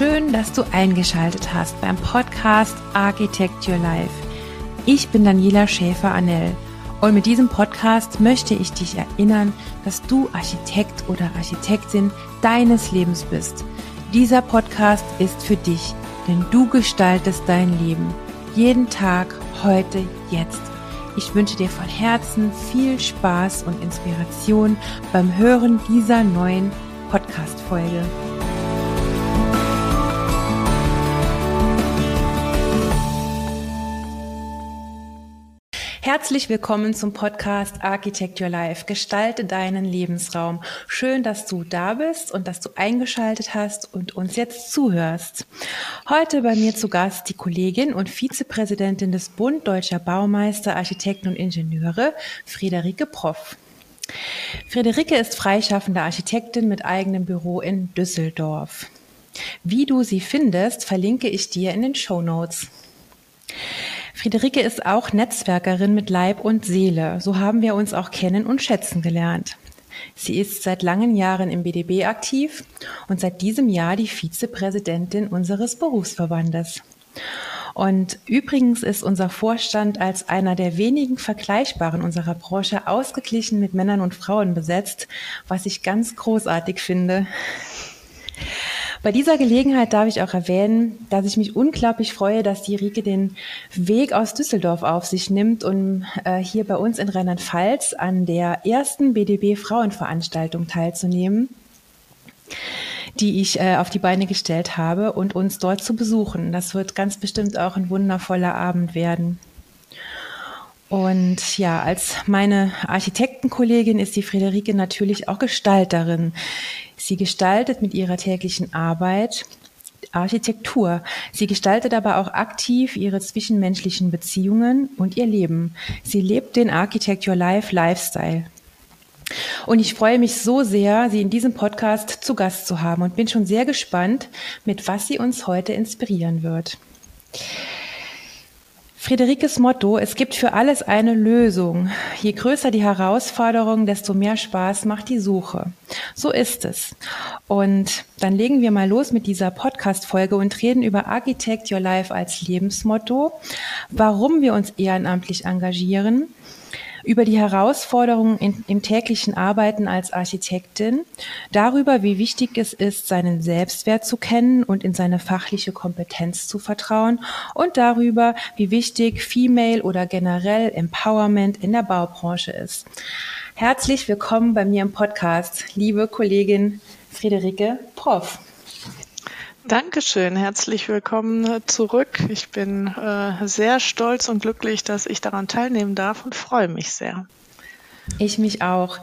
Schön, dass du eingeschaltet hast beim Podcast Architect Your Life. Ich bin Daniela Schäfer-Annell und mit diesem Podcast möchte ich dich erinnern, dass du Architekt oder Architektin deines Lebens bist. Dieser Podcast ist für dich, denn du gestaltest dein Leben. Jeden Tag, heute, jetzt. Ich wünsche dir von Herzen viel Spaß und Inspiration beim Hören dieser neuen Podcast-Folge. Herzlich willkommen zum Podcast Architect Your Life. Gestalte deinen Lebensraum. Schön, dass du da bist und dass du eingeschaltet hast und uns jetzt zuhörst. Heute bei mir zu Gast die Kollegin und Vizepräsidentin des Bund Deutscher Baumeister, Architekten und Ingenieure, Friederike Proff. Friederike ist freischaffende Architektin mit eigenem Büro in Düsseldorf. Wie du sie findest, verlinke ich dir in den Show Notes. Friederike ist auch Netzwerkerin mit Leib und Seele. So haben wir uns auch kennen und schätzen gelernt. Sie ist seit langen Jahren im BDB aktiv und seit diesem Jahr die Vizepräsidentin unseres Berufsverbandes. Und übrigens ist unser Vorstand als einer der wenigen Vergleichbaren unserer Branche ausgeglichen mit Männern und Frauen besetzt, was ich ganz großartig finde. Bei dieser Gelegenheit darf ich auch erwähnen, dass ich mich unglaublich freue, dass die Rike den Weg aus Düsseldorf auf sich nimmt, um äh, hier bei uns in Rheinland-Pfalz an der ersten BDB Frauenveranstaltung teilzunehmen die ich äh, auf die Beine gestellt habe und uns dort zu besuchen. Das wird ganz bestimmt auch ein wundervoller Abend werden. Und ja, als meine Architektenkollegin ist die Friederike natürlich auch Gestalterin. Sie gestaltet mit ihrer täglichen Arbeit Architektur. Sie gestaltet aber auch aktiv ihre zwischenmenschlichen Beziehungen und ihr Leben. Sie lebt den Architecture Life Lifestyle. Und ich freue mich so sehr, Sie in diesem Podcast zu Gast zu haben und bin schon sehr gespannt, mit was sie uns heute inspirieren wird. Friederikes Motto, es gibt für alles eine Lösung. Je größer die Herausforderung, desto mehr Spaß macht die Suche. So ist es. Und dann legen wir mal los mit dieser Podcast-Folge und reden über Architect Your Life als Lebensmotto, warum wir uns ehrenamtlich engagieren, über die Herausforderungen in, im täglichen Arbeiten als Architektin, darüber, wie wichtig es ist, seinen Selbstwert zu kennen und in seine fachliche Kompetenz zu vertrauen und darüber, wie wichtig Female oder generell Empowerment in der Baubranche ist. Herzlich willkommen bei mir im Podcast, liebe Kollegin Friederike Prof. Dankeschön, herzlich willkommen zurück. Ich bin äh, sehr stolz und glücklich, dass ich daran teilnehmen darf und freue mich sehr. Ich mich auch.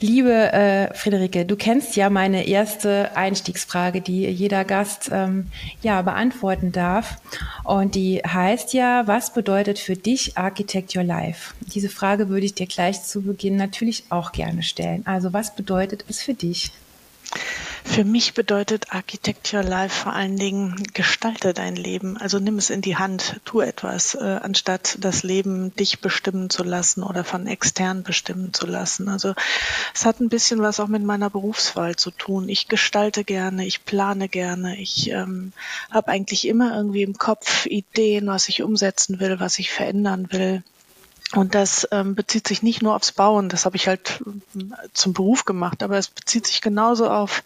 Liebe äh, Friederike, du kennst ja meine erste Einstiegsfrage, die jeder Gast ähm, ja beantworten darf. Und die heißt ja, was bedeutet für dich Architect Your Life? Diese Frage würde ich dir gleich zu Beginn natürlich auch gerne stellen. Also was bedeutet es für dich? Für mich bedeutet Architecture Life vor allen Dingen, gestalte dein Leben. Also nimm es in die Hand, tu etwas, äh, anstatt das Leben dich bestimmen zu lassen oder von extern bestimmen zu lassen. Also es hat ein bisschen was auch mit meiner Berufswahl zu tun. Ich gestalte gerne, ich plane gerne, ich ähm, habe eigentlich immer irgendwie im Kopf Ideen, was ich umsetzen will, was ich verändern will. Und das ähm, bezieht sich nicht nur aufs Bauen, das habe ich halt ähm, zum Beruf gemacht, aber es bezieht sich genauso auf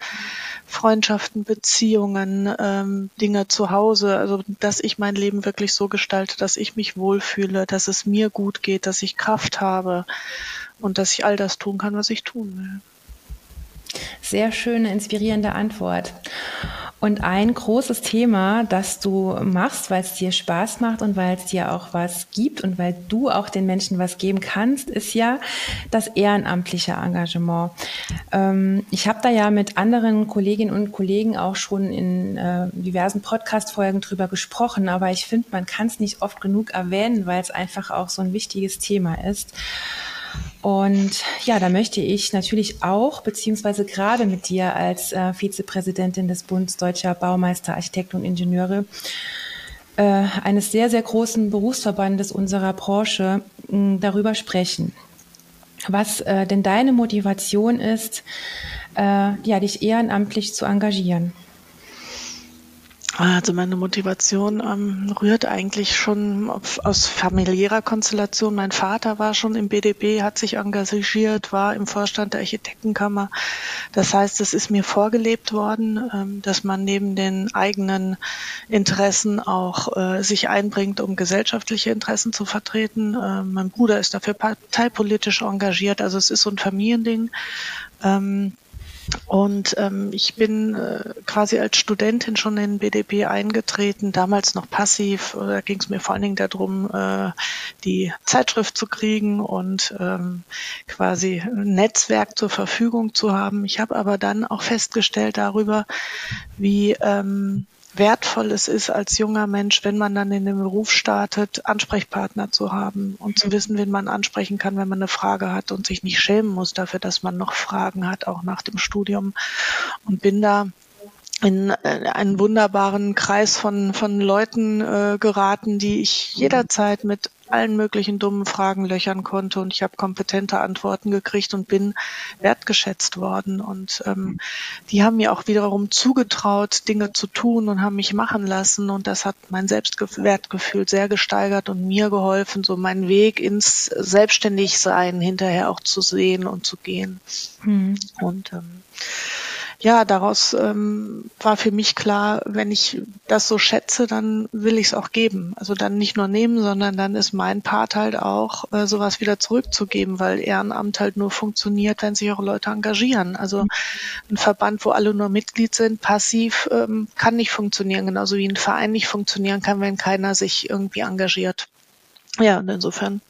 Freundschaften, Beziehungen, ähm, Dinge zu Hause, also dass ich mein Leben wirklich so gestalte, dass ich mich wohlfühle, dass es mir gut geht, dass ich Kraft habe und dass ich all das tun kann, was ich tun will. Sehr schöne, inspirierende Antwort. Und ein großes Thema, das du machst, weil es dir Spaß macht und weil es dir auch was gibt und weil du auch den Menschen was geben kannst, ist ja das ehrenamtliche Engagement. Ähm, ich habe da ja mit anderen Kolleginnen und Kollegen auch schon in äh, diversen Podcast-Folgen drüber gesprochen, aber ich finde, man kann es nicht oft genug erwähnen, weil es einfach auch so ein wichtiges Thema ist. Und ja, da möchte ich natürlich auch, beziehungsweise gerade mit dir als äh, Vizepräsidentin des Bundes Deutscher Baumeister, Architekten und Ingenieure, äh, eines sehr, sehr großen Berufsverbandes unserer Branche, darüber sprechen. Was äh, denn deine Motivation ist, äh, ja, dich ehrenamtlich zu engagieren? Also meine Motivation ähm, rührt eigentlich schon aus familiärer Konstellation. Mein Vater war schon im BDP, hat sich engagiert, war im Vorstand der Architektenkammer. Das heißt, es ist mir vorgelebt worden, ähm, dass man neben den eigenen Interessen auch äh, sich einbringt, um gesellschaftliche Interessen zu vertreten. Äh, mein Bruder ist dafür parteipolitisch engagiert. Also es ist so ein Familiending. Ähm, und ähm, ich bin äh, quasi als Studentin schon in BDP eingetreten, damals noch passiv. Da ging es mir vor allen Dingen darum, äh, die Zeitschrift zu kriegen und ähm, quasi ein Netzwerk zur Verfügung zu haben. Ich habe aber dann auch festgestellt darüber, wie ähm, wertvoll es ist als junger Mensch, wenn man dann in den Beruf startet, Ansprechpartner zu haben und zu wissen, wen man ansprechen kann, wenn man eine Frage hat und sich nicht schämen muss dafür, dass man noch Fragen hat, auch nach dem Studium. Und bin da in äh, einen wunderbaren Kreis von, von Leuten äh, geraten, die ich jederzeit mit allen möglichen dummen Fragen löchern konnte und ich habe kompetente Antworten gekriegt und bin wertgeschätzt worden. Und ähm, die haben mir auch wiederum zugetraut, Dinge zu tun und haben mich machen lassen. Und das hat mein Selbstwertgefühl sehr gesteigert und mir geholfen, so meinen Weg ins Selbstständigsein hinterher auch zu sehen und zu gehen. Hm. Und ähm, ja, daraus ähm, war für mich klar, wenn ich das so schätze, dann will ich es auch geben. Also dann nicht nur nehmen, sondern dann ist mein Part halt auch, äh, sowas wieder zurückzugeben, weil Ehrenamt halt nur funktioniert, wenn sich auch Leute engagieren. Also ein Verband, wo alle nur Mitglied sind, passiv, ähm, kann nicht funktionieren, genauso wie ein Verein nicht funktionieren kann, wenn keiner sich irgendwie engagiert. Ja, und insofern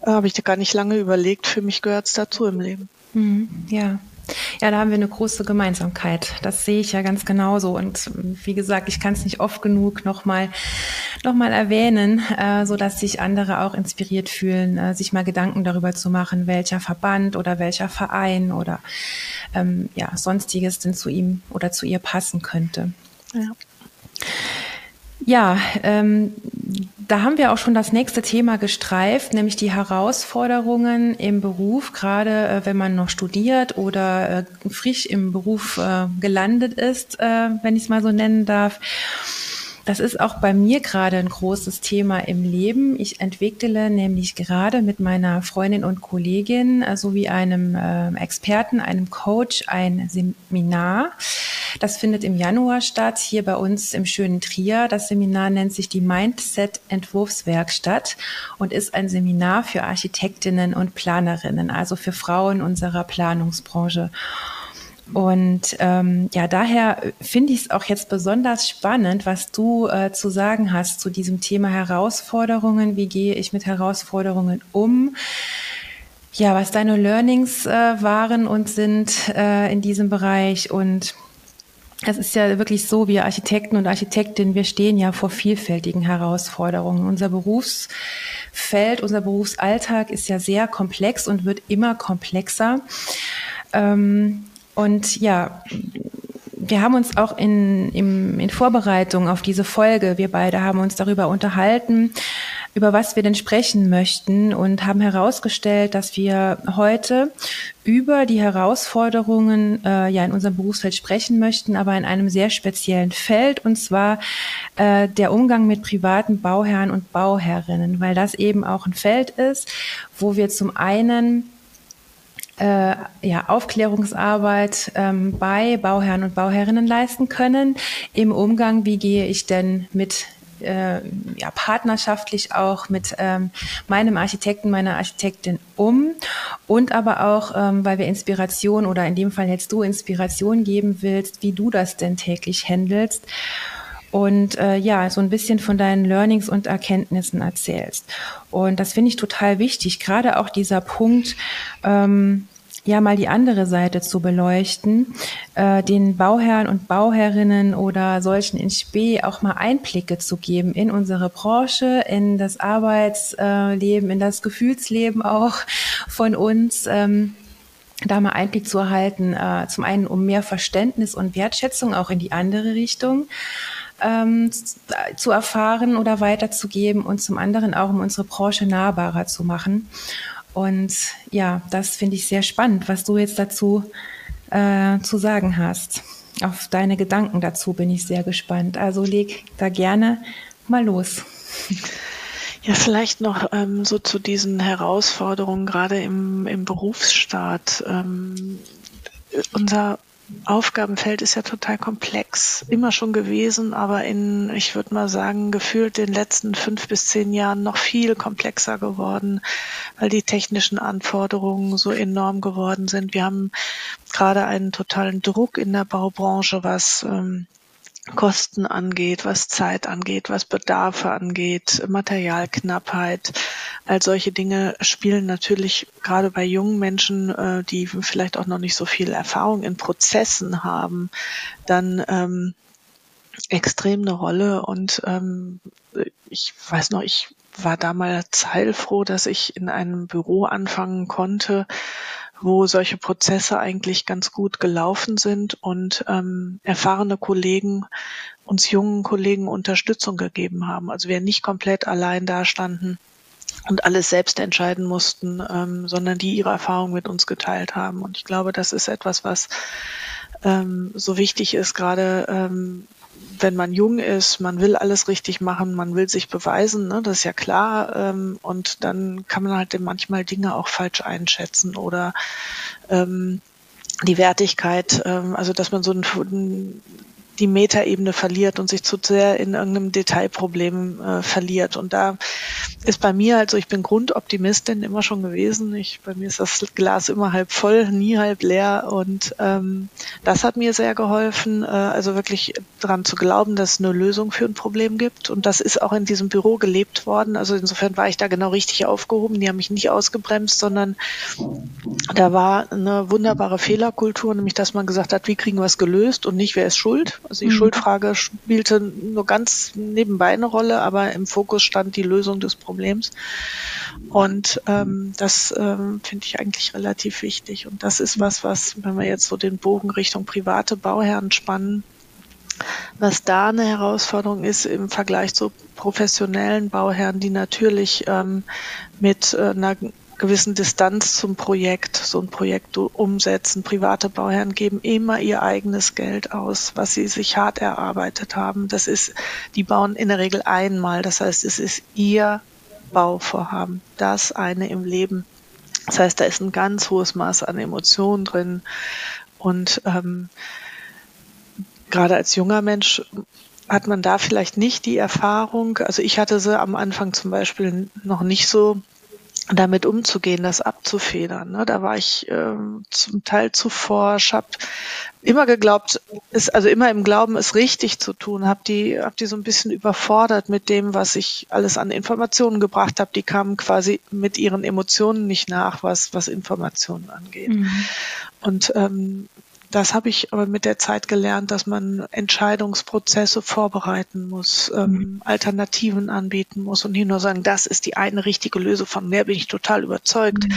äh, habe ich da gar nicht lange überlegt. Für mich gehört es dazu im Leben. Mhm, ja. Ja, da haben wir eine große Gemeinsamkeit. Das sehe ich ja ganz genauso. Und wie gesagt, ich kann es nicht oft genug nochmal noch mal erwähnen, äh, so dass sich andere auch inspiriert fühlen, äh, sich mal Gedanken darüber zu machen, welcher Verband oder welcher Verein oder ähm, ja, sonstiges denn zu ihm oder zu ihr passen könnte. Ja. Ja, ähm, da haben wir auch schon das nächste Thema gestreift, nämlich die Herausforderungen im Beruf, gerade äh, wenn man noch studiert oder äh, frisch im Beruf äh, gelandet ist, wenn ich es mal so nennen darf. Das ist auch bei mir gerade ein großes Thema im Leben. Ich entwickle nämlich gerade mit meiner Freundin und Kollegin äh, sowie einem äh, Experten, einem Coach, ein Seminar. Das findet im Januar statt, hier bei uns im schönen Trier. Das Seminar nennt sich die Mindset Entwurfswerkstatt und ist ein Seminar für Architektinnen und Planerinnen, also für Frauen unserer Planungsbranche. Und ähm, ja, daher finde ich es auch jetzt besonders spannend, was du äh, zu sagen hast zu diesem Thema Herausforderungen. Wie gehe ich mit Herausforderungen um? Ja, was deine Learnings äh, waren und sind äh, in diesem Bereich und es ist ja wirklich so, wir Architekten und Architektinnen, wir stehen ja vor vielfältigen Herausforderungen. Unser Berufsfeld, unser Berufsalltag ist ja sehr komplex und wird immer komplexer. Ähm, und ja, wir haben uns auch in, im, in Vorbereitung auf diese Folge, wir beide haben uns darüber unterhalten, über was wir denn sprechen möchten und haben herausgestellt, dass wir heute über die Herausforderungen äh, ja in unserem Berufsfeld sprechen möchten, aber in einem sehr speziellen Feld und zwar äh, der Umgang mit privaten Bauherren und Bauherrinnen, weil das eben auch ein Feld ist, wo wir zum einen äh, ja, Aufklärungsarbeit ähm, bei Bauherren und Bauherrinnen leisten können. Im Umgang, wie gehe ich denn mit äh, ja, partnerschaftlich auch mit ähm, meinem Architekten, meiner Architektin um? Und aber auch, ähm, weil wir Inspiration oder in dem Fall jetzt du Inspiration geben willst, wie du das denn täglich handelst und äh, ja, so ein bisschen von deinen Learnings und Erkenntnissen erzählst. Und das finde ich total wichtig, gerade auch dieser Punkt, ähm, ja mal die andere Seite zu beleuchten, äh, den Bauherren und Bauherrinnen oder solchen in Spee auch mal Einblicke zu geben in unsere Branche, in das Arbeitsleben, in das Gefühlsleben auch von uns. Ähm, da mal Einblick zu erhalten, äh, zum einen um mehr Verständnis und Wertschätzung auch in die andere Richtung ähm, zu erfahren oder weiterzugeben und zum anderen auch um unsere Branche nahbarer zu machen. Und ja, das finde ich sehr spannend, was du jetzt dazu äh, zu sagen hast. auf deine Gedanken dazu bin ich sehr gespannt. Also leg da gerne mal los. Ja, vielleicht noch ähm, so zu diesen Herausforderungen, gerade im, im Berufsstaat. Ähm, unser Aufgabenfeld ist ja total komplex, immer schon gewesen, aber in, ich würde mal sagen, gefühlt den letzten fünf bis zehn Jahren noch viel komplexer geworden, weil die technischen Anforderungen so enorm geworden sind. Wir haben gerade einen totalen Druck in der Baubranche, was ähm, Kosten angeht, was Zeit angeht, was Bedarfe angeht, Materialknappheit. All solche Dinge spielen natürlich gerade bei jungen Menschen, äh, die vielleicht auch noch nicht so viel Erfahrung in Prozessen haben, dann ähm, extrem eine Rolle. Und ähm, ich weiß noch, ich war damals heilfroh, dass ich in einem Büro anfangen konnte, wo solche Prozesse eigentlich ganz gut gelaufen sind und ähm, erfahrene Kollegen uns jungen Kollegen Unterstützung gegeben haben. Also wir nicht komplett allein dastanden und alles selbst entscheiden mussten, ähm, sondern die ihre Erfahrungen mit uns geteilt haben. Und ich glaube, das ist etwas, was ähm, so wichtig ist, gerade ähm, wenn man jung ist, man will alles richtig machen, man will sich beweisen, ne, das ist ja klar. Ähm, und dann kann man halt manchmal Dinge auch falsch einschätzen oder ähm, die Wertigkeit, ähm, also dass man so ein, die Metaebene verliert und sich zu sehr in irgendeinem Detailproblem äh, verliert. Und da ist bei mir, also ich bin Grundoptimistin immer schon gewesen. Ich, bei mir ist das Glas immer halb voll, nie halb leer. Und ähm, das hat mir sehr geholfen, äh, also wirklich daran zu glauben, dass es eine Lösung für ein Problem gibt. Und das ist auch in diesem Büro gelebt worden. Also insofern war ich da genau richtig aufgehoben. Die haben mich nicht ausgebremst, sondern da war eine wunderbare Fehlerkultur, nämlich dass man gesagt hat, wie kriegen wir es gelöst und nicht, wer ist schuld. Also die mhm. Schuldfrage spielte nur ganz nebenbei eine Rolle, aber im Fokus stand die Lösung des Problems. Und ähm, das ähm, finde ich eigentlich relativ wichtig. Und das ist was, was, wenn wir jetzt so den Bogen Richtung private Bauherren spannen, was da eine Herausforderung ist im Vergleich zu professionellen Bauherren, die natürlich ähm, mit äh, einer gewissen Distanz zum Projekt, so ein Projekt umsetzen. Private Bauherren geben immer ihr eigenes Geld aus, was sie sich hart erarbeitet haben. Das ist, die bauen in der Regel einmal. Das heißt, es ist ihr Bauvorhaben, das eine im Leben. Das heißt, da ist ein ganz hohes Maß an Emotionen drin. Und ähm, gerade als junger Mensch hat man da vielleicht nicht die Erfahrung. Also ich hatte sie am Anfang zum Beispiel noch nicht so damit umzugehen, das abzufedern. Ne? Da war ich ähm, zum Teil zu forsch, habe immer geglaubt, ist also immer im Glauben, es richtig zu tun, habe die, hab die so ein bisschen überfordert mit dem, was ich alles an Informationen gebracht habe. Die kamen quasi mit ihren Emotionen nicht nach, was was Informationen angeht. Mhm. Und ähm, das habe ich aber mit der Zeit gelernt, dass man Entscheidungsprozesse vorbereiten muss, ähm, mhm. Alternativen anbieten muss und nicht nur sagen, das ist die eine richtige Lösung, von der bin ich total überzeugt. Mhm.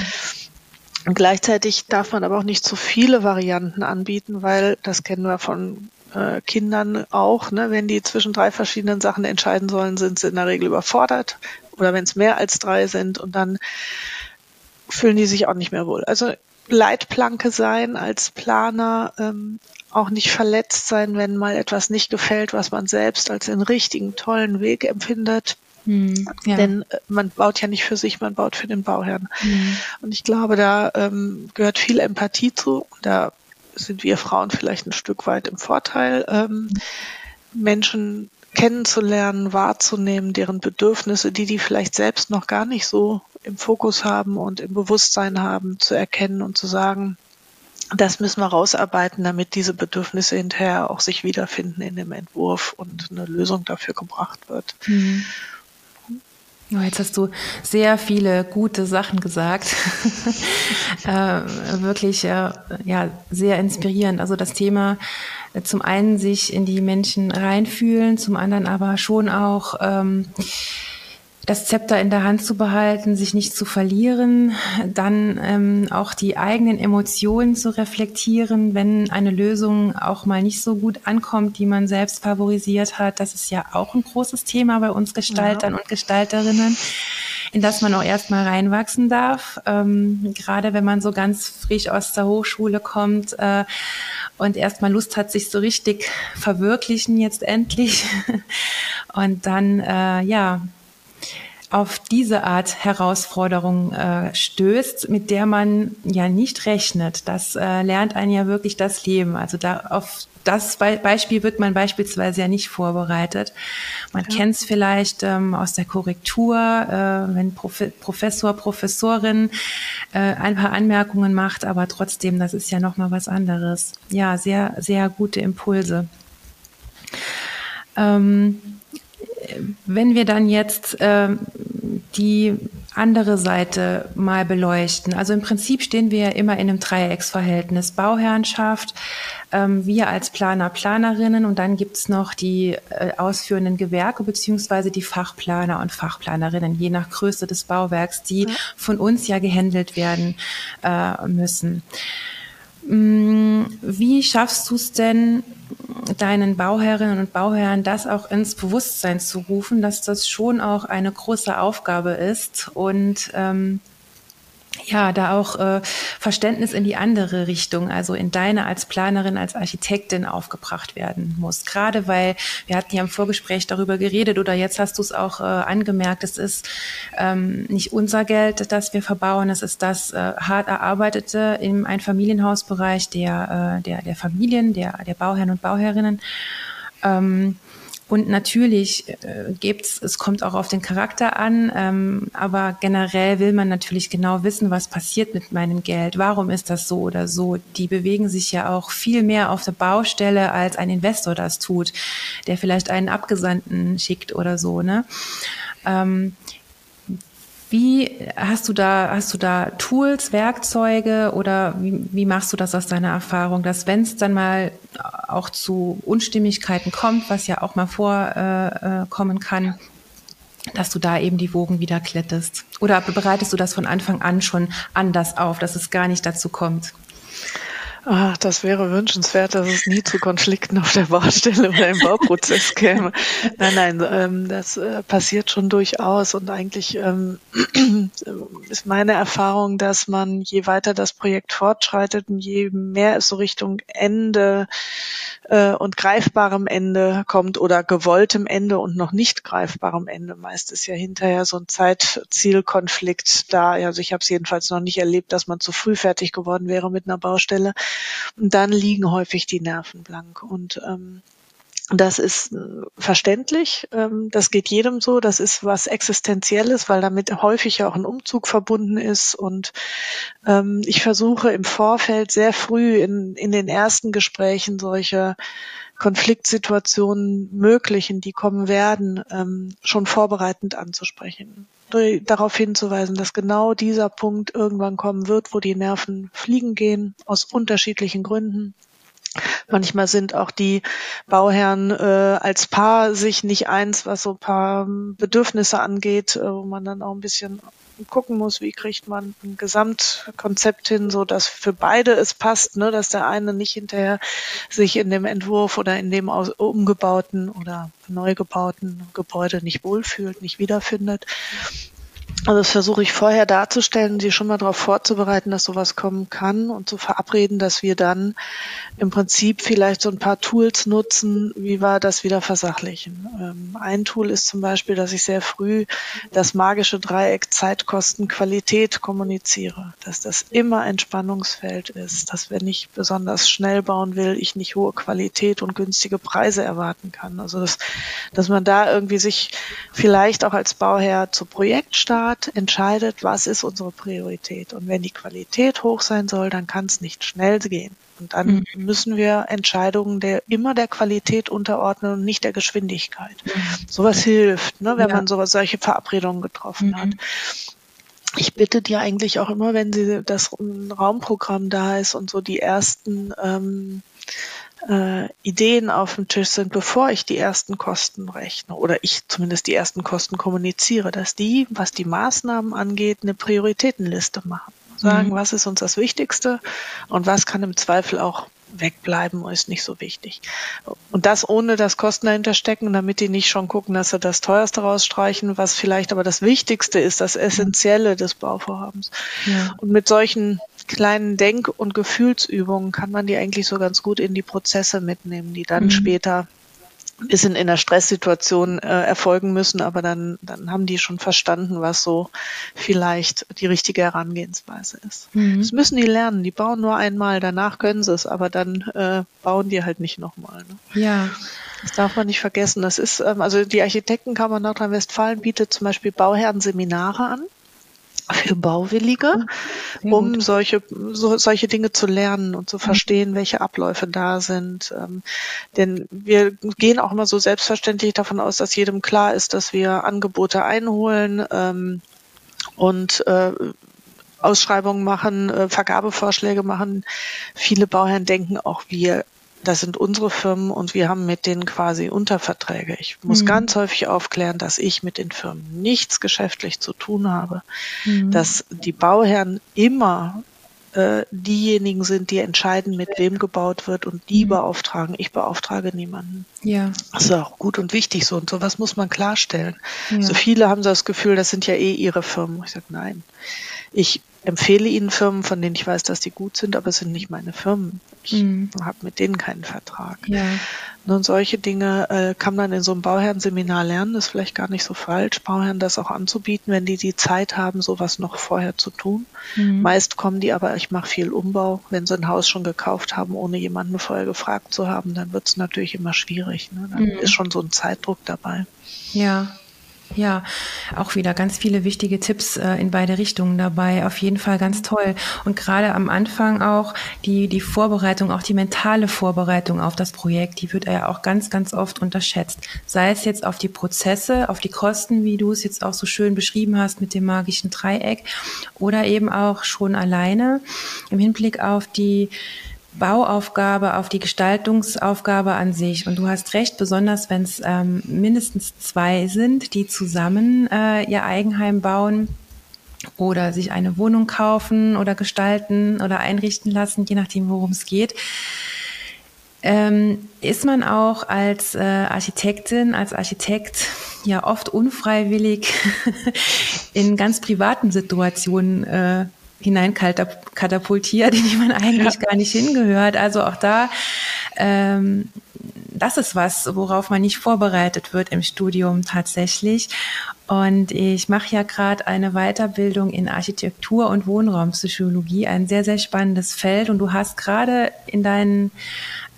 Und gleichzeitig darf man aber auch nicht zu viele Varianten anbieten, weil das kennen wir von äh, Kindern auch, ne? wenn die zwischen drei verschiedenen Sachen entscheiden sollen, sind sie in der Regel überfordert oder wenn es mehr als drei sind und dann fühlen die sich auch nicht mehr wohl. Also Leitplanke sein als Planer, ähm, auch nicht verletzt sein, wenn mal etwas nicht gefällt, was man selbst als den richtigen, tollen Weg empfindet. Hm, ja. Denn äh, man baut ja nicht für sich, man baut für den Bauherrn. Hm. Und ich glaube, da ähm, gehört viel Empathie zu. Da sind wir Frauen vielleicht ein Stück weit im Vorteil, ähm, Menschen kennenzulernen, wahrzunehmen, deren Bedürfnisse, die die vielleicht selbst noch gar nicht so im Fokus haben und im Bewusstsein haben, zu erkennen und zu sagen, das müssen wir rausarbeiten, damit diese Bedürfnisse hinterher auch sich wiederfinden in dem Entwurf und eine Lösung dafür gebracht wird. Mhm. Jetzt hast du sehr viele gute Sachen gesagt. äh, wirklich äh, ja, sehr inspirierend. Also das Thema äh, zum einen sich in die Menschen reinfühlen, zum anderen aber schon auch ähm, das Zepter in der Hand zu behalten, sich nicht zu verlieren, dann ähm, auch die eigenen Emotionen zu reflektieren, wenn eine Lösung auch mal nicht so gut ankommt, die man selbst favorisiert hat. Das ist ja auch ein großes Thema bei uns Gestaltern ja. und Gestalterinnen. in das man auch erstmal reinwachsen darf. Ähm, gerade wenn man so ganz frisch aus der Hochschule kommt äh, und erstmal Lust hat, sich so richtig verwirklichen jetzt endlich. und dann, äh, ja, auf diese Art Herausforderung äh, stößt, mit der man ja nicht rechnet. Das äh, lernt einen ja wirklich das Leben. Also da auf das Be Beispiel wird man beispielsweise ja nicht vorbereitet. Man ja. kennt es vielleicht ähm, aus der Korrektur, äh, wenn Prof Professor, Professorin äh, ein paar Anmerkungen macht, aber trotzdem, das ist ja noch mal was anderes. Ja, sehr, sehr gute Impulse. Ähm, wenn wir dann jetzt äh, die andere Seite mal beleuchten. Also im Prinzip stehen wir ja immer in einem Dreiecksverhältnis. Bauherrenschaft, ähm, wir als Planer, Planerinnen und dann gibt's noch die äh, ausführenden Gewerke beziehungsweise die Fachplaner und Fachplanerinnen, je nach Größe des Bauwerks, die ja. von uns ja gehandelt werden äh, müssen. Mm, wie schaffst du es denn, deinen Bauherrinnen und Bauherren das auch ins Bewusstsein zu rufen, dass das schon auch eine große Aufgabe ist. Und ähm, ja, da auch äh, Verständnis in die andere Richtung, also in deine als Planerin, als Architektin aufgebracht werden muss. Gerade weil wir hatten ja im Vorgespräch darüber geredet oder jetzt hast du es auch äh, angemerkt, es ist ähm, nicht unser Geld, das wir verbauen, es ist das äh, hart erarbeitete im Einfamilienhausbereich der, äh, der, der Familien, der, der Bauherren und Bauherrinnen. Ähm, und natürlich äh, gibt's, es kommt auch auf den Charakter an, ähm, aber generell will man natürlich genau wissen, was passiert mit meinem Geld. Warum ist das so oder so? Die bewegen sich ja auch viel mehr auf der Baustelle, als ein Investor das tut, der vielleicht einen Abgesandten schickt oder so. Ne? Ähm, wie hast du da, hast du da Tools, Werkzeuge oder wie, wie machst du das aus deiner Erfahrung, dass wenn es dann mal auch zu Unstimmigkeiten kommt, was ja auch mal vorkommen äh, kann, dass du da eben die Wogen wieder klettest? Oder bereitest du das von Anfang an schon anders auf, dass es gar nicht dazu kommt? Ach, das wäre wünschenswert, dass es nie zu Konflikten auf der Baustelle oder im Bauprozess käme. Nein, nein, ähm, das äh, passiert schon durchaus und eigentlich ähm, ist meine Erfahrung, dass man je weiter das Projekt fortschreitet und je mehr es so Richtung Ende äh, und greifbarem Ende kommt oder gewolltem Ende und noch nicht greifbarem Ende. Meist ist ja hinterher so ein Zeitzielkonflikt da. Also ich habe es jedenfalls noch nicht erlebt, dass man zu früh fertig geworden wäre mit einer Baustelle. Und dann liegen häufig die Nerven blank. Und ähm, das ist äh, verständlich. Ähm, das geht jedem so. Das ist was Existenzielles, weil damit häufig auch ein Umzug verbunden ist. Und ähm, ich versuche im Vorfeld sehr früh in, in den ersten Gesprächen solche Konfliktsituationen möglichen, die kommen werden, ähm, schon vorbereitend anzusprechen. Darauf hinzuweisen, dass genau dieser Punkt irgendwann kommen wird, wo die Nerven fliegen gehen, aus unterschiedlichen Gründen. Manchmal sind auch die Bauherren äh, als Paar sich nicht eins, was so ein paar Bedürfnisse angeht, äh, wo man dann auch ein bisschen gucken muss, wie kriegt man ein Gesamtkonzept hin, so dass für beide es passt, ne, dass der eine nicht hinterher sich in dem Entwurf oder in dem umgebauten oder neu gebauten Gebäude nicht wohlfühlt, nicht wiederfindet. Also das versuche ich vorher darzustellen, sie schon mal darauf vorzubereiten, dass sowas kommen kann und zu verabreden, dass wir dann im Prinzip vielleicht so ein paar Tools nutzen, wie wir das wieder versachlichen. Ähm, ein Tool ist zum Beispiel, dass ich sehr früh das magische Dreieck Zeit, Kosten, Qualität kommuniziere, dass das immer ein Spannungsfeld ist, dass wenn ich besonders schnell bauen will, ich nicht hohe Qualität und günstige Preise erwarten kann. Also dass, dass man da irgendwie sich vielleicht auch als Bauherr zu Projektstart Rat entscheidet, was ist unsere Priorität. Und wenn die Qualität hoch sein soll, dann kann es nicht schnell gehen. Und dann mhm. müssen wir Entscheidungen der immer der Qualität unterordnen und nicht der Geschwindigkeit. Mhm. Sowas hilft, ne, wenn ja. man sowas, solche Verabredungen getroffen mhm. hat. Ich bitte dir eigentlich auch immer, wenn sie das Raumprogramm da ist und so die ersten ähm, äh, Ideen auf dem Tisch sind, bevor ich die ersten Kosten rechne oder ich zumindest die ersten Kosten kommuniziere, dass die, was die Maßnahmen angeht, eine Prioritätenliste machen. Sagen, mhm. was ist uns das Wichtigste und was kann im Zweifel auch wegbleiben, ist nicht so wichtig. Und das ohne das Kosten dahinter stecken, damit die nicht schon gucken, dass sie das teuerste rausstreichen, was vielleicht aber das Wichtigste ist, das Essentielle des Bauvorhabens. Ja. Und mit solchen kleinen Denk- und Gefühlsübungen kann man die eigentlich so ganz gut in die Prozesse mitnehmen, die dann mhm. später bisschen in der Stresssituation äh, erfolgen müssen, aber dann, dann haben die schon verstanden, was so vielleicht die richtige Herangehensweise ist. Mhm. Das müssen die lernen. Die bauen nur einmal, danach können sie es, aber dann äh, bauen die halt nicht nochmal. Ne? Ja. Das darf man nicht vergessen. Das ist, ähm, also die Architektenkammer Nordrhein-Westfalen bietet zum Beispiel Bauherrenseminare an für Bauwillige, um solche, so, solche Dinge zu lernen und zu verstehen, welche Abläufe da sind. Ähm, denn wir gehen auch immer so selbstverständlich davon aus, dass jedem klar ist, dass wir Angebote einholen ähm, und äh, Ausschreibungen machen, äh, Vergabevorschläge machen. Viele Bauherren denken auch, wir das sind unsere Firmen und wir haben mit denen quasi Unterverträge. Ich muss mhm. ganz häufig aufklären, dass ich mit den Firmen nichts geschäftlich zu tun habe, mhm. dass die Bauherren immer äh, diejenigen sind, die entscheiden, mit wem gebaut wird und die mhm. beauftragen. Ich beauftrage niemanden. Ja. Das ist auch gut und wichtig so und sowas muss man klarstellen. Ja. So viele haben so das Gefühl, das sind ja eh ihre Firmen. Ich sage, nein. Ich empfehle Ihnen Firmen, von denen ich weiß, dass die gut sind, aber es sind nicht meine Firmen. Ich mhm. habe mit denen keinen Vertrag. Ja. Und solche Dinge äh, kann man in so einem Bauherrenseminar lernen. Ist vielleicht gar nicht so falsch, Bauherren das auch anzubieten, wenn die die Zeit haben, sowas noch vorher zu tun. Mhm. Meist kommen die aber, ich mache viel Umbau. Wenn sie ein Haus schon gekauft haben, ohne jemanden vorher gefragt zu haben, dann wird es natürlich immer schwierig. Ne? Dann mhm. ist schon so ein Zeitdruck dabei. Ja, ja, auch wieder ganz viele wichtige Tipps äh, in beide Richtungen dabei. Auf jeden Fall ganz toll. Und gerade am Anfang auch die, die Vorbereitung, auch die mentale Vorbereitung auf das Projekt, die wird ja auch ganz, ganz oft unterschätzt. Sei es jetzt auf die Prozesse, auf die Kosten, wie du es jetzt auch so schön beschrieben hast mit dem magischen Dreieck, oder eben auch schon alleine im Hinblick auf die Bauaufgabe auf die Gestaltungsaufgabe an sich. Und du hast recht, besonders wenn es ähm, mindestens zwei sind, die zusammen äh, ihr Eigenheim bauen oder sich eine Wohnung kaufen oder gestalten oder einrichten lassen, je nachdem, worum es geht. Ähm, ist man auch als äh, Architektin, als Architekt ja oft unfreiwillig in ganz privaten Situationen äh, hineinkatapultiert, in die man eigentlich ja. gar nicht hingehört. Also auch da, ähm, das ist was, worauf man nicht vorbereitet wird im Studium tatsächlich. Und ich mache ja gerade eine Weiterbildung in Architektur und Wohnraumpsychologie, ein sehr, sehr spannendes Feld. Und du hast gerade in deinen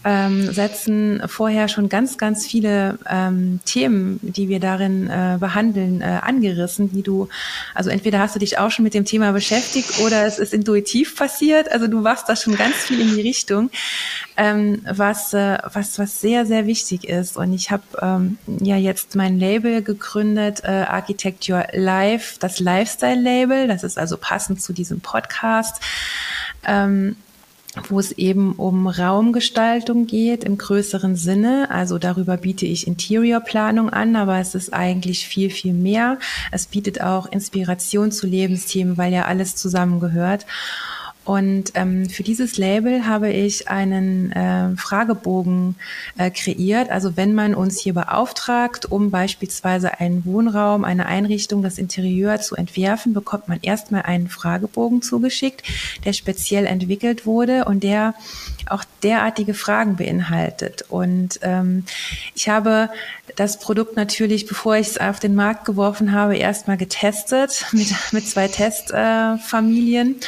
ähm, setzen vorher schon ganz, ganz viele ähm, Themen, die wir darin äh, behandeln, äh, angerissen, die du, also entweder hast du dich auch schon mit dem Thema beschäftigt oder es ist intuitiv passiert. Also du warst da schon ganz viel in die Richtung, ähm, was, äh, was, was sehr, sehr wichtig ist. Und ich habe ähm, ja jetzt mein Label gegründet, äh, Architecture Life, das Lifestyle-Label. Das ist also passend zu diesem Podcast. Ähm, wo es eben um Raumgestaltung geht im größeren Sinne. Also darüber biete ich Interiorplanung an, aber es ist eigentlich viel, viel mehr. Es bietet auch Inspiration zu Lebensthemen, weil ja alles zusammengehört. Und ähm, für dieses Label habe ich einen äh, Fragebogen äh, kreiert. Also wenn man uns hier beauftragt, um beispielsweise einen Wohnraum, eine Einrichtung, das Interieur zu entwerfen, bekommt man erstmal einen Fragebogen zugeschickt, der speziell entwickelt wurde und der auch derartige Fragen beinhaltet. Und ähm, ich habe das Produkt natürlich, bevor ich es auf den Markt geworfen habe, erstmal getestet mit, mit zwei Testfamilien. Äh,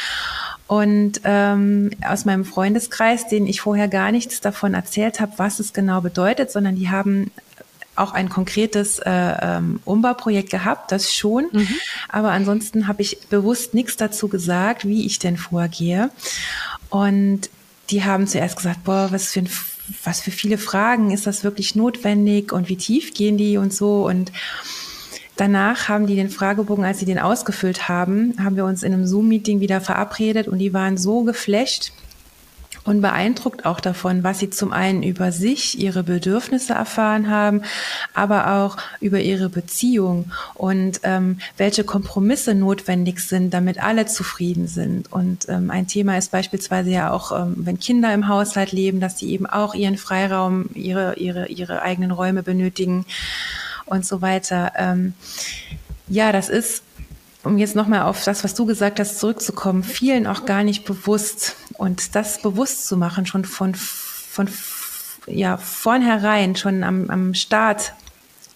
und ähm, aus meinem Freundeskreis, denen ich vorher gar nichts davon erzählt habe, was es genau bedeutet, sondern die haben auch ein konkretes äh, ähm, Umbauprojekt gehabt, das schon. Mhm. Aber ansonsten habe ich bewusst nichts dazu gesagt, wie ich denn vorgehe. Und die haben zuerst gesagt, boah, was für ein was für viele Fragen ist das wirklich notwendig und wie tief gehen die und so und Danach haben die den Fragebogen, als sie den ausgefüllt haben, haben wir uns in einem Zoom-Meeting wieder verabredet und die waren so geflasht und beeindruckt auch davon, was sie zum einen über sich, ihre Bedürfnisse erfahren haben, aber auch über ihre Beziehung und ähm, welche Kompromisse notwendig sind, damit alle zufrieden sind. Und ähm, ein Thema ist beispielsweise ja auch, ähm, wenn Kinder im Haushalt leben, dass sie eben auch ihren Freiraum, ihre, ihre, ihre eigenen Räume benötigen und so weiter. Ähm, ja, das ist um jetzt nochmal auf das, was du gesagt hast, zurückzukommen, vielen auch gar nicht bewusst. Und das bewusst zu machen, schon von, von ja, vornherein, schon am, am Start,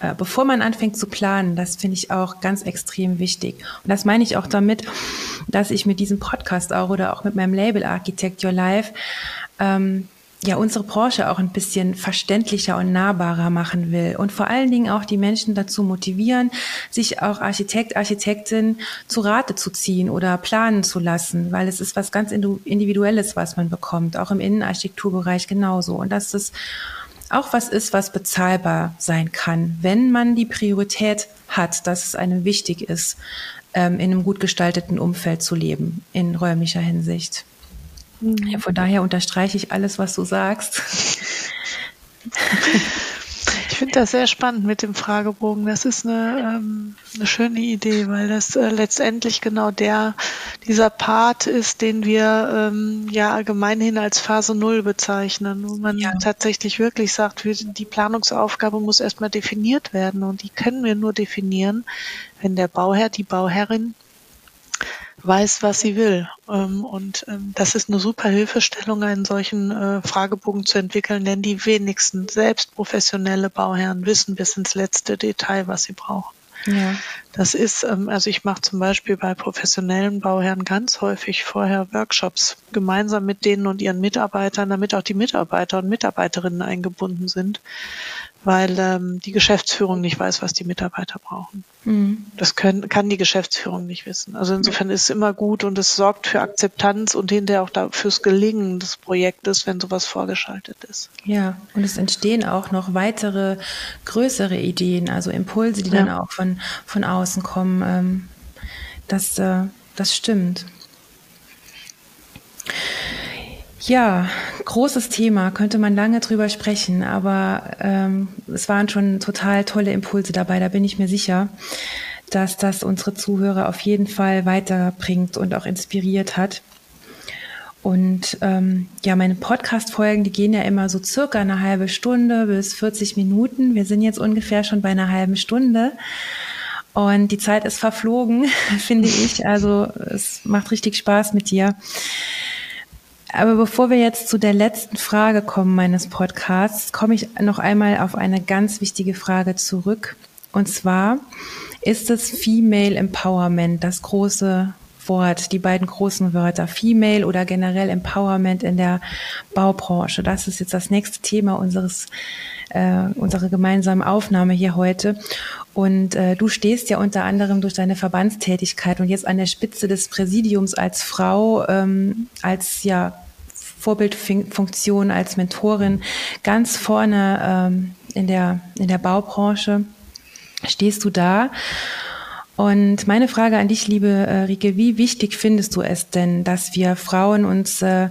äh, bevor man anfängt zu planen, das finde ich auch ganz extrem wichtig. Und das meine ich auch damit, dass ich mit diesem Podcast auch oder auch mit meinem Label Architect Your Life ähm, ja unsere Branche auch ein bisschen verständlicher und nahbarer machen will und vor allen Dingen auch die Menschen dazu motivieren, sich auch Architekt, Architektin zu Rate zu ziehen oder planen zu lassen, weil es ist was ganz Individuelles, was man bekommt, auch im Innenarchitekturbereich genauso. Und dass das auch was ist, was bezahlbar sein kann, wenn man die Priorität hat, dass es einem wichtig ist, ähm, in einem gut gestalteten Umfeld zu leben, in räumlicher Hinsicht. Ja, von daher unterstreiche ich alles, was du sagst. Ich finde das sehr spannend mit dem Fragebogen. Das ist eine, ähm, eine schöne Idee, weil das äh, letztendlich genau der, dieser Part ist, den wir ähm, ja allgemeinhin als Phase Null bezeichnen, wo man ja. tatsächlich wirklich sagt, die Planungsaufgabe muss erstmal definiert werden und die können wir nur definieren, wenn der Bauherr, die Bauherrin weiß, was sie will. Ähm, und ähm, das ist eine super Hilfestellung, einen solchen äh, Fragebogen zu entwickeln, denn die wenigsten selbst professionelle Bauherren wissen bis ins letzte Detail, was sie brauchen. Ja. Das ist, ähm, also ich mache zum Beispiel bei professionellen Bauherren ganz häufig vorher Workshops gemeinsam mit denen und ihren Mitarbeitern, damit auch die Mitarbeiter und Mitarbeiterinnen eingebunden sind, weil ähm, die Geschäftsführung nicht weiß, was die Mitarbeiter brauchen. Mhm. Das können, kann die Geschäftsführung nicht wissen. Also insofern ist es immer gut und es sorgt für Akzeptanz und hinterher auch da fürs Gelingen des Projektes, wenn sowas vorgeschaltet ist. Ja, und es entstehen auch noch weitere größere Ideen, also Impulse, die ja. dann auch von, von außen kommen. Ähm, das, äh, das stimmt. Ja, großes Thema, könnte man lange drüber sprechen, aber ähm, es waren schon total tolle Impulse dabei, da bin ich mir sicher, dass das unsere Zuhörer auf jeden Fall weiterbringt und auch inspiriert hat. Und ähm, ja, meine Podcast-Folgen, die gehen ja immer so circa eine halbe Stunde bis 40 Minuten. Wir sind jetzt ungefähr schon bei einer halben Stunde. Und die Zeit ist verflogen, finde ich. Also es macht richtig Spaß mit dir. Aber bevor wir jetzt zu der letzten Frage kommen meines Podcasts, komme ich noch einmal auf eine ganz wichtige Frage zurück. Und zwar ist es Female Empowerment, das große Wort, die beiden großen Wörter, Female oder generell Empowerment in der Baubranche. Das ist jetzt das nächste Thema unseres, äh, unserer gemeinsamen Aufnahme hier heute. Und äh, du stehst ja unter anderem durch deine Verbandstätigkeit und jetzt an der Spitze des Präsidiums als Frau, ähm, als ja Vorbildfunktion als Mentorin ganz vorne ähm, in, der, in der Baubranche. Stehst du da? Und meine Frage an dich, liebe äh, Rike, wie wichtig findest du es denn, dass wir Frauen uns äh,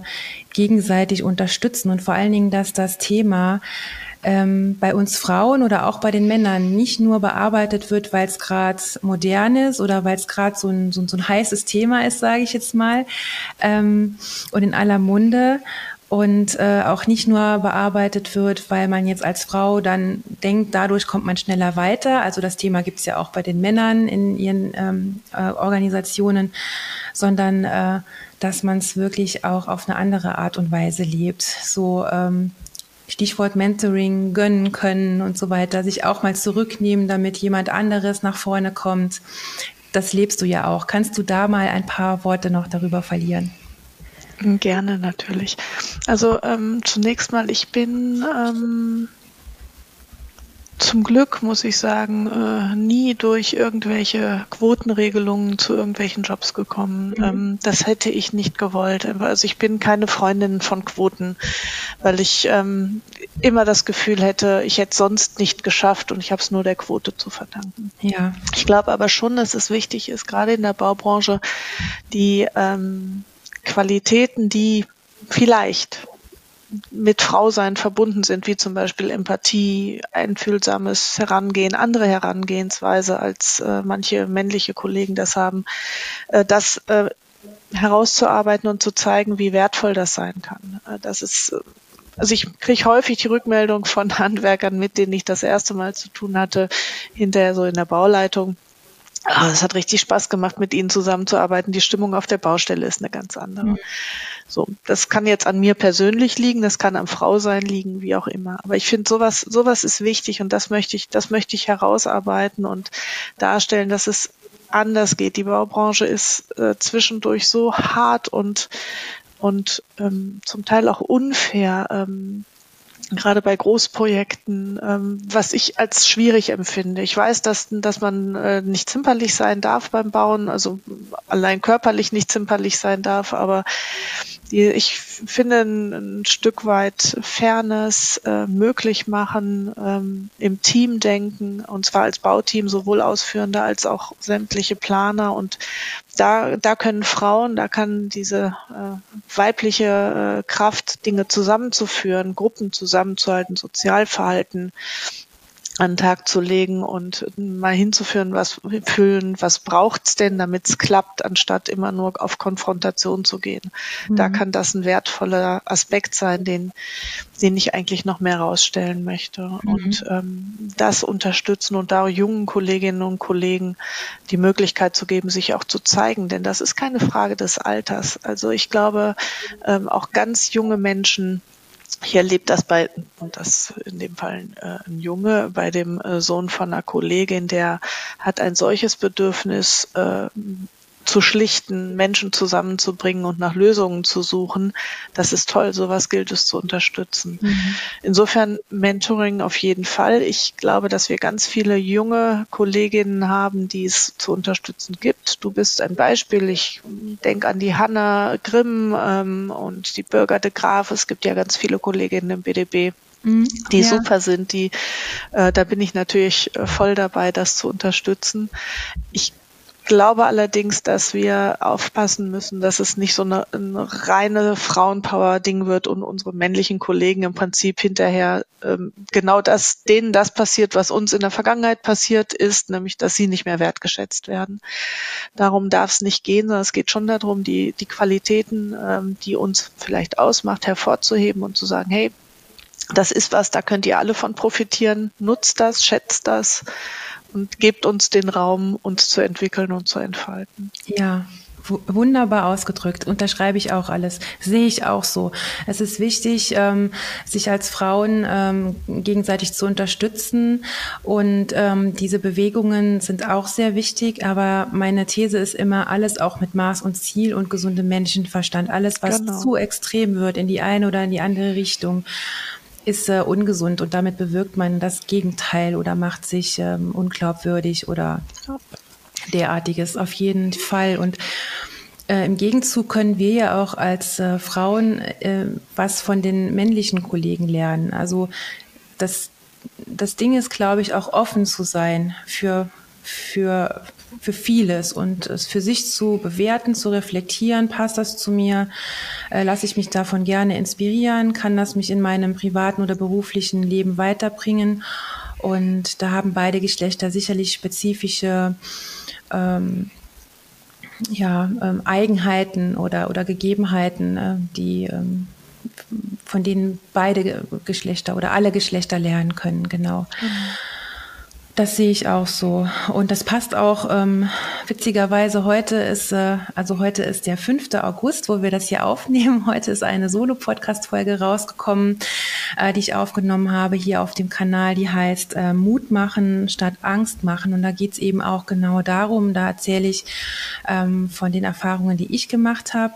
gegenseitig unterstützen und vor allen Dingen, dass das Thema ähm, bei uns Frauen oder auch bei den Männern nicht nur bearbeitet wird, weil es gerade modern ist oder weil es gerade so ein, so, so ein heißes Thema ist, sage ich jetzt mal, ähm, und in aller Munde und äh, auch nicht nur bearbeitet wird, weil man jetzt als Frau dann denkt, dadurch kommt man schneller weiter. Also das Thema gibt es ja auch bei den Männern in ihren ähm, äh, Organisationen, sondern äh, dass man es wirklich auch auf eine andere Art und Weise lebt. So ähm, Stichwort Mentoring gönnen können und so weiter, sich auch mal zurücknehmen, damit jemand anderes nach vorne kommt. Das lebst du ja auch. Kannst du da mal ein paar Worte noch darüber verlieren? Gerne, natürlich. Also ähm, zunächst mal, ich bin ähm, zum Glück, muss ich sagen, äh, nie durch irgendwelche Quotenregelungen zu irgendwelchen Jobs gekommen. Mhm. Ähm, das hätte ich nicht gewollt. Also ich bin keine Freundin von Quoten, weil ich ähm, immer das Gefühl hätte, ich hätte sonst nicht geschafft und ich habe es nur der Quote zu verdanken. Ja. Ich glaube aber schon, dass es wichtig ist, gerade in der Baubranche, die ähm, Qualitäten, die vielleicht mit Frausein verbunden sind, wie zum Beispiel Empathie, einfühlsames Herangehen, andere Herangehensweise, als äh, manche männliche Kollegen das haben, äh, das äh, herauszuarbeiten und zu zeigen, wie wertvoll das sein kann. Äh, das ist äh, also ich kriege häufig die Rückmeldung von Handwerkern, mit denen ich das erste Mal zu tun hatte, hinterher so in der Bauleitung. Ah, es hat richtig Spaß gemacht, mit ihnen zusammenzuarbeiten. Die Stimmung auf der Baustelle ist eine ganz andere. Mhm. So, das kann jetzt an mir persönlich liegen, das kann am Frausein liegen, wie auch immer. Aber ich finde, sowas, sowas ist wichtig und das möchte ich, das möchte ich herausarbeiten und darstellen, dass es anders geht. Die Baubranche ist äh, zwischendurch so hart und und ähm, zum Teil auch unfair. Ähm, gerade bei Großprojekten, ähm, was ich als schwierig empfinde. Ich weiß, dass, dass man äh, nicht zimperlich sein darf beim Bauen, also allein körperlich nicht zimperlich sein darf, aber die, ich finde ein, Stück weit Fairness äh, möglich machen, ähm, im Team denken, und zwar als Bauteam, sowohl Ausführende als auch sämtliche Planer. Und da, da können Frauen, da kann diese äh, weibliche äh, Kraft, Dinge zusammenzuführen, Gruppen zusammenzuhalten, Sozialverhalten an den Tag zu legen und mal hinzuführen, was fühlen, was braucht's denn, damit es klappt, anstatt immer nur auf Konfrontation zu gehen. Mhm. Da kann das ein wertvoller Aspekt sein, den, den ich eigentlich noch mehr rausstellen möchte. Mhm. Und ähm, das unterstützen und da jungen Kolleginnen und Kollegen die Möglichkeit zu geben, sich auch zu zeigen. Denn das ist keine Frage des Alters. Also ich glaube, ähm, auch ganz junge Menschen hier lebt das bei, und das in dem Fall äh, ein Junge, bei dem äh, Sohn von einer Kollegin, der hat ein solches Bedürfnis, äh, zu schlichten, Menschen zusammenzubringen und nach Lösungen zu suchen. Das ist toll, sowas gilt es zu unterstützen. Mhm. Insofern Mentoring auf jeden Fall. Ich glaube, dass wir ganz viele junge Kolleginnen haben, die es zu unterstützen gibt. Du bist ein Beispiel. Ich denke an die Hanna Grimm ähm, und die Bürger de Graf. Es gibt ja ganz viele Kolleginnen im BDB mhm. die ja. super sind, die äh, da bin ich natürlich äh, voll dabei, das zu unterstützen. Ich glaube allerdings, dass wir aufpassen müssen, dass es nicht so eine, eine reine Frauenpower-Ding wird und unsere männlichen Kollegen im Prinzip hinterher ähm, genau das, denen das passiert, was uns in der Vergangenheit passiert ist, nämlich, dass sie nicht mehr wertgeschätzt werden. Darum darf es nicht gehen, sondern es geht schon darum, die, die Qualitäten, ähm, die uns vielleicht ausmacht, hervorzuheben und zu sagen, hey, das ist was, da könnt ihr alle von profitieren, nutzt das, schätzt das und gebt uns den Raum, uns zu entwickeln und zu entfalten. Ja, Wunderbar ausgedrückt, unterschreibe ich auch alles, sehe ich auch so. Es ist wichtig, ähm, sich als Frauen ähm, gegenseitig zu unterstützen und ähm, diese Bewegungen sind auch sehr wichtig, aber meine These ist immer, alles auch mit Maß und Ziel und gesundem Menschenverstand, alles, was genau. zu extrem wird in die eine oder in die andere Richtung ist äh, ungesund und damit bewirkt man das Gegenteil oder macht sich ähm, unglaubwürdig oder derartiges auf jeden Fall. Und äh, im Gegenzug können wir ja auch als äh, Frauen äh, was von den männlichen Kollegen lernen. Also das, das Ding ist, glaube ich, auch offen zu sein für, für, für vieles und es für sich zu bewerten, zu reflektieren, passt das zu mir, äh, lasse ich mich davon gerne inspirieren, kann das mich in meinem privaten oder beruflichen Leben weiterbringen. Und da haben beide Geschlechter sicherlich spezifische ähm, ja, ähm, Eigenheiten oder, oder Gegebenheiten, äh, die ähm, von denen beide Geschlechter oder alle Geschlechter lernen können, genau. Mhm. Das sehe ich auch so. Und das passt auch, ähm, witzigerweise, heute ist, äh, also heute ist der 5. August, wo wir das hier aufnehmen. Heute ist eine Solo-Podcast-Folge rausgekommen, äh, die ich aufgenommen habe hier auf dem Kanal, die heißt äh, Mut machen statt Angst machen. Und da geht's eben auch genau darum, da erzähle ich ähm, von den Erfahrungen, die ich gemacht habe.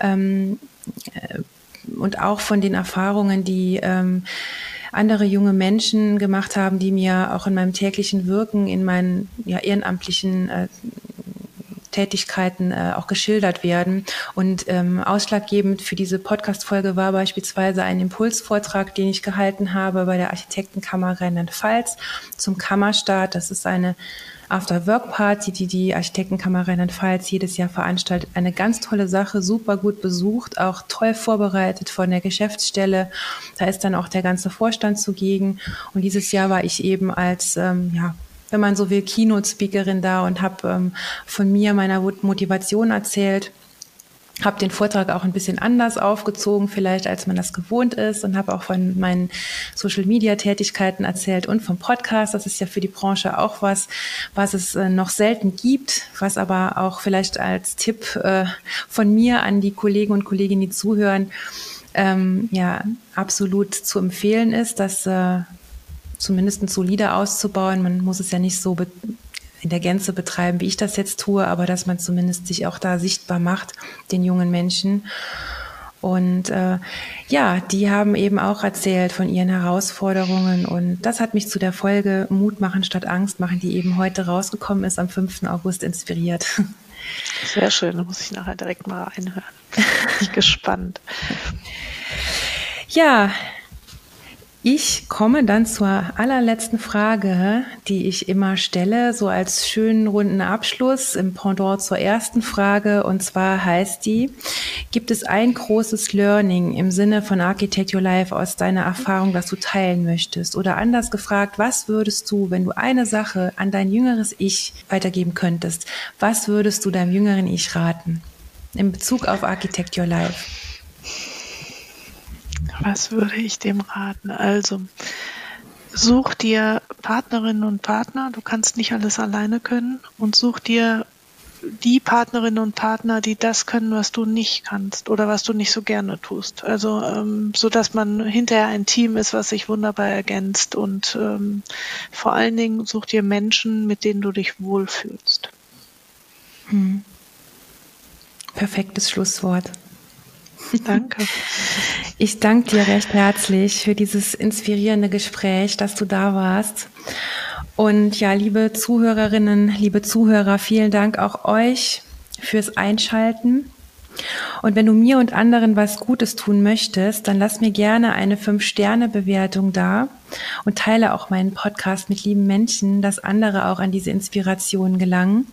Ähm, äh, und auch von den Erfahrungen, die ähm, andere junge Menschen gemacht haben, die mir auch in meinem täglichen Wirken, in meinen ja, ehrenamtlichen äh, Tätigkeiten äh, auch geschildert werden. Und ähm, ausschlaggebend für diese Podcast-Folge war beispielsweise ein Impulsvortrag, den ich gehalten habe bei der Architektenkammer Rheinland-Pfalz zum Kammerstart. Das ist eine After-Work-Party, die die Architektenkammer Rheinland-Pfalz jedes Jahr veranstaltet. Eine ganz tolle Sache, super gut besucht, auch toll vorbereitet von der Geschäftsstelle. Da ist dann auch der ganze Vorstand zugegen. Und dieses Jahr war ich eben als, ähm, ja, wenn man so will, Keynote-Speakerin da und habe ähm, von mir, meiner Motivation erzählt habe den Vortrag auch ein bisschen anders aufgezogen, vielleicht als man das gewohnt ist und habe auch von meinen Social-Media-Tätigkeiten erzählt und vom Podcast. Das ist ja für die Branche auch was, was es äh, noch selten gibt, was aber auch vielleicht als Tipp äh, von mir an die Kollegen und Kolleginnen, die zuhören, ähm, ja absolut zu empfehlen ist, das äh, zumindest solide auszubauen. Man muss es ja nicht so in der Gänze betreiben, wie ich das jetzt tue, aber dass man zumindest sich auch da sichtbar macht, den jungen Menschen. Und äh, ja, die haben eben auch erzählt von ihren Herausforderungen. Und das hat mich zu der Folge Mut machen statt Angst machen, die eben heute rausgekommen ist, am 5. August inspiriert. Sehr schön, da muss ich nachher direkt mal reinhören. Bin ich gespannt. Ja, ich komme dann zur allerletzten Frage, die ich immer stelle, so als schönen runden Abschluss im Pendant zur ersten Frage. Und zwar heißt die, gibt es ein großes Learning im Sinne von Architect Your Life aus deiner Erfahrung, das du teilen möchtest? Oder anders gefragt, was würdest du, wenn du eine Sache an dein jüngeres Ich weitergeben könntest, was würdest du deinem jüngeren Ich raten? In Bezug auf Architect Your Life. Was würde ich dem raten? Also, such dir Partnerinnen und Partner. Du kannst nicht alles alleine können. Und such dir die Partnerinnen und Partner, die das können, was du nicht kannst oder was du nicht so gerne tust. Also ähm, so, dass man hinterher ein Team ist, was sich wunderbar ergänzt und ähm, vor allen Dingen such dir Menschen, mit denen du dich wohlfühlst. Hm. Perfektes Schlusswort. Danke. Ich danke dir recht herzlich für dieses inspirierende Gespräch, dass du da warst. Und ja, liebe Zuhörerinnen, liebe Zuhörer, vielen Dank auch euch fürs Einschalten. Und wenn du mir und anderen was Gutes tun möchtest, dann lass mir gerne eine 5-Sterne-Bewertung da und teile auch meinen Podcast mit lieben Menschen, dass andere auch an diese Inspiration gelangen.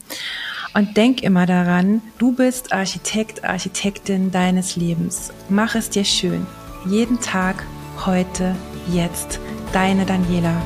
Und denk immer daran, du bist Architekt, Architektin deines Lebens. Mach es dir schön. Jeden Tag, heute, jetzt. Deine Daniela.